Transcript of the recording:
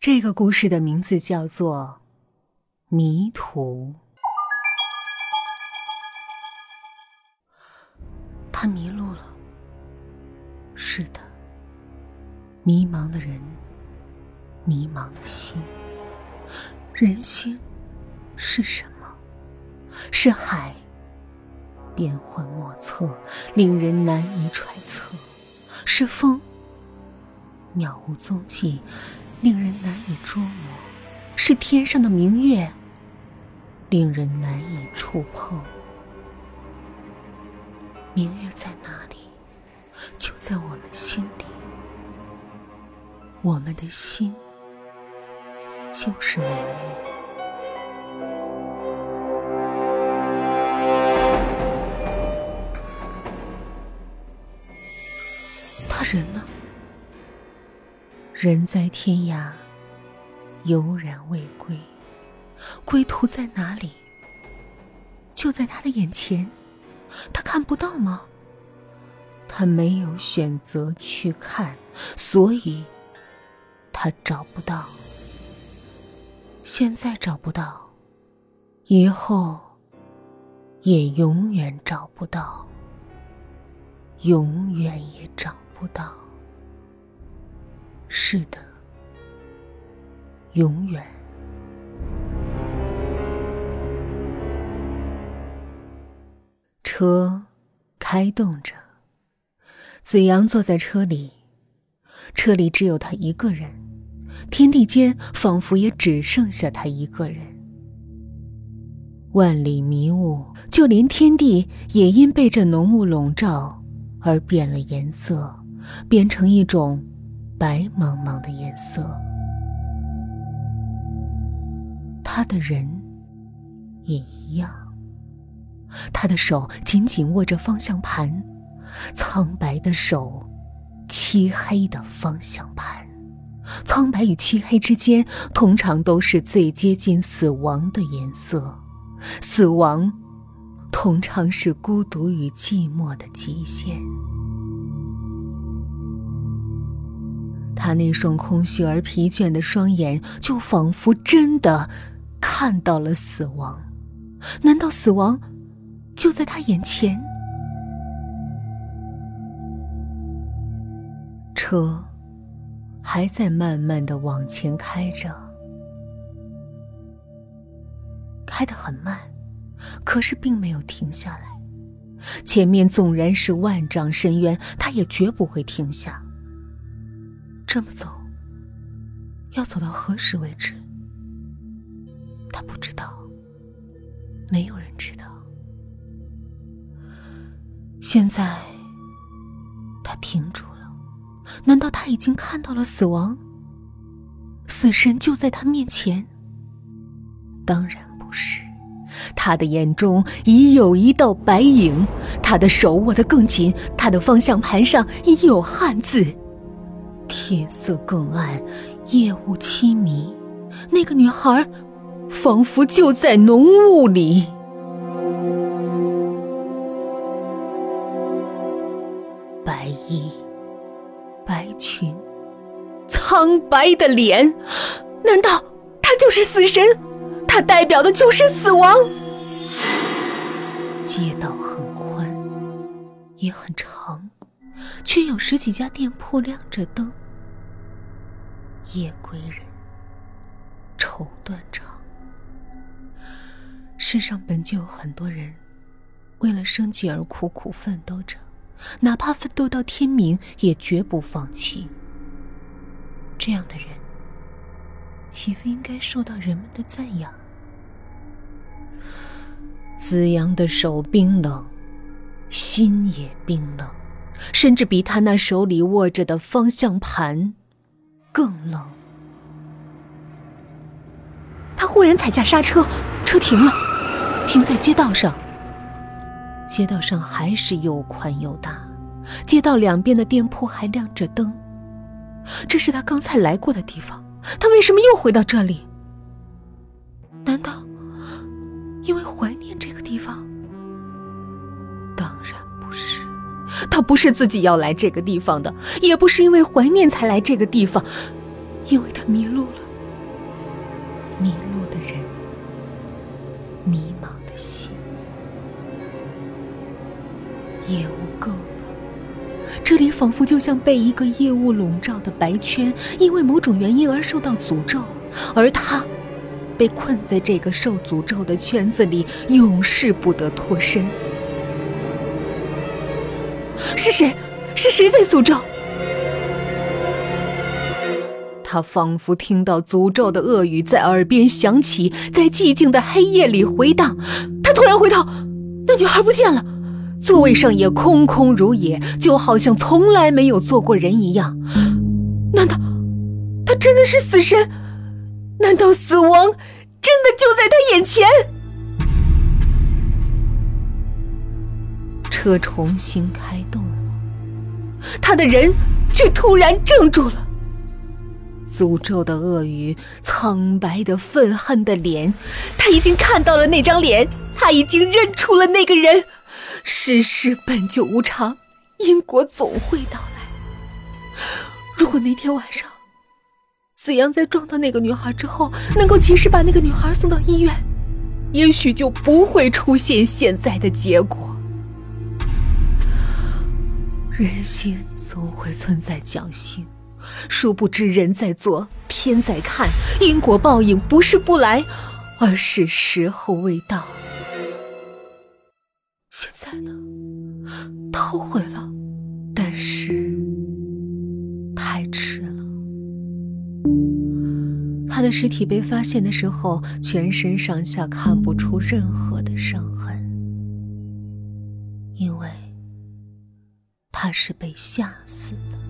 这个故事的名字叫做《迷途》。他迷路了。是的，迷茫的人，迷茫的心。人心是什么？是海，变幻莫测，令人难以揣测；是风，渺无踪迹，令人难以捉摸；是天上的明月，令人难以触碰。明月在哪里？就在我们心里。我们的心就是明月。他人呢？人在天涯，悠然未归。归途在哪里？就在他的眼前。他看不到吗？他没有选择去看，所以他找不到。现在找不到，以后也永远找不到，永远也找不到。是的，永远。车开动着，子阳坐在车里，车里只有他一个人，天地间仿佛也只剩下他一个人。万里迷雾，就连天地也因被这浓雾笼罩而变了颜色，变成一种白茫茫的颜色。他的人也一样。他的手紧紧握着方向盘，苍白的手，漆黑的方向盘。苍白与漆黑之间，通常都是最接近死亡的颜色。死亡，通常是孤独与寂寞的极限。他那双空虚而疲倦的双眼，就仿佛真的看到了死亡。难道死亡？就在他眼前，车还在慢慢的往前开着，开得很慢，可是并没有停下来。前面纵然是万丈深渊，他也绝不会停下。这么走，要走到何时为止？他不知道，没有人知道。现在，他停住了。难道他已经看到了死亡？死神就在他面前？当然不是，他的眼中已有一道白影，他的手握得更紧，他的方向盘上已有汉字。天色更暗，夜雾凄迷，那个女孩仿佛就在浓雾里。白衣，白裙，苍白的脸，难道他就是死神？他代表的就是死亡。街道很宽，也很长，却有十几家店铺亮着灯。夜归人，愁断肠。世上本就有很多人，为了生计而苦苦奋斗着。哪怕奋斗到天明，也绝不放弃。这样的人，岂非应该受到人们的赞扬？子阳的手冰冷，心也冰冷，甚至比他那手里握着的方向盘更冷。他忽然踩下刹车，车停了，停在街道上。街道上还是又宽又大，街道两边的店铺还亮着灯。这是他刚才来过的地方，他为什么又回到这里？难道因为怀念这个地方？他不是自己要来这个地方的，也不是因为怀念才来这个地方，因为他迷路了。迷路的人，迷茫的心。夜雾更浓，这里仿佛就像被一个夜雾笼罩的白圈，因为某种原因而受到诅咒，而他被困在这个受诅咒的圈子里，永世不得脱身。是谁？是谁在诅咒？他仿佛听到诅咒的恶语在耳边响起，在寂静的黑夜里回荡。他突然回头，那女孩不见了。座位上也空空如也，就好像从来没有坐过人一样。难道他真的是死神？难道死亡真的就在他眼前？车重新开动了，他的人却突然怔住了。诅咒的鳄鱼，苍白的愤恨的脸，他已经看到了那张脸，他已经认出了那个人。世事本就无常，因果总会到来。如果那天晚上，子阳在撞到那个女孩之后，能够及时把那个女孩送到医院，也许就不会出现现在的结果。人心总会存在侥幸，殊不知人在做，天在看，因果报应不是不来，而是时候未到。现在呢，他后悔了，但是太迟了。他的尸体被发现的时候，全身上下看不出任何他是被吓死的。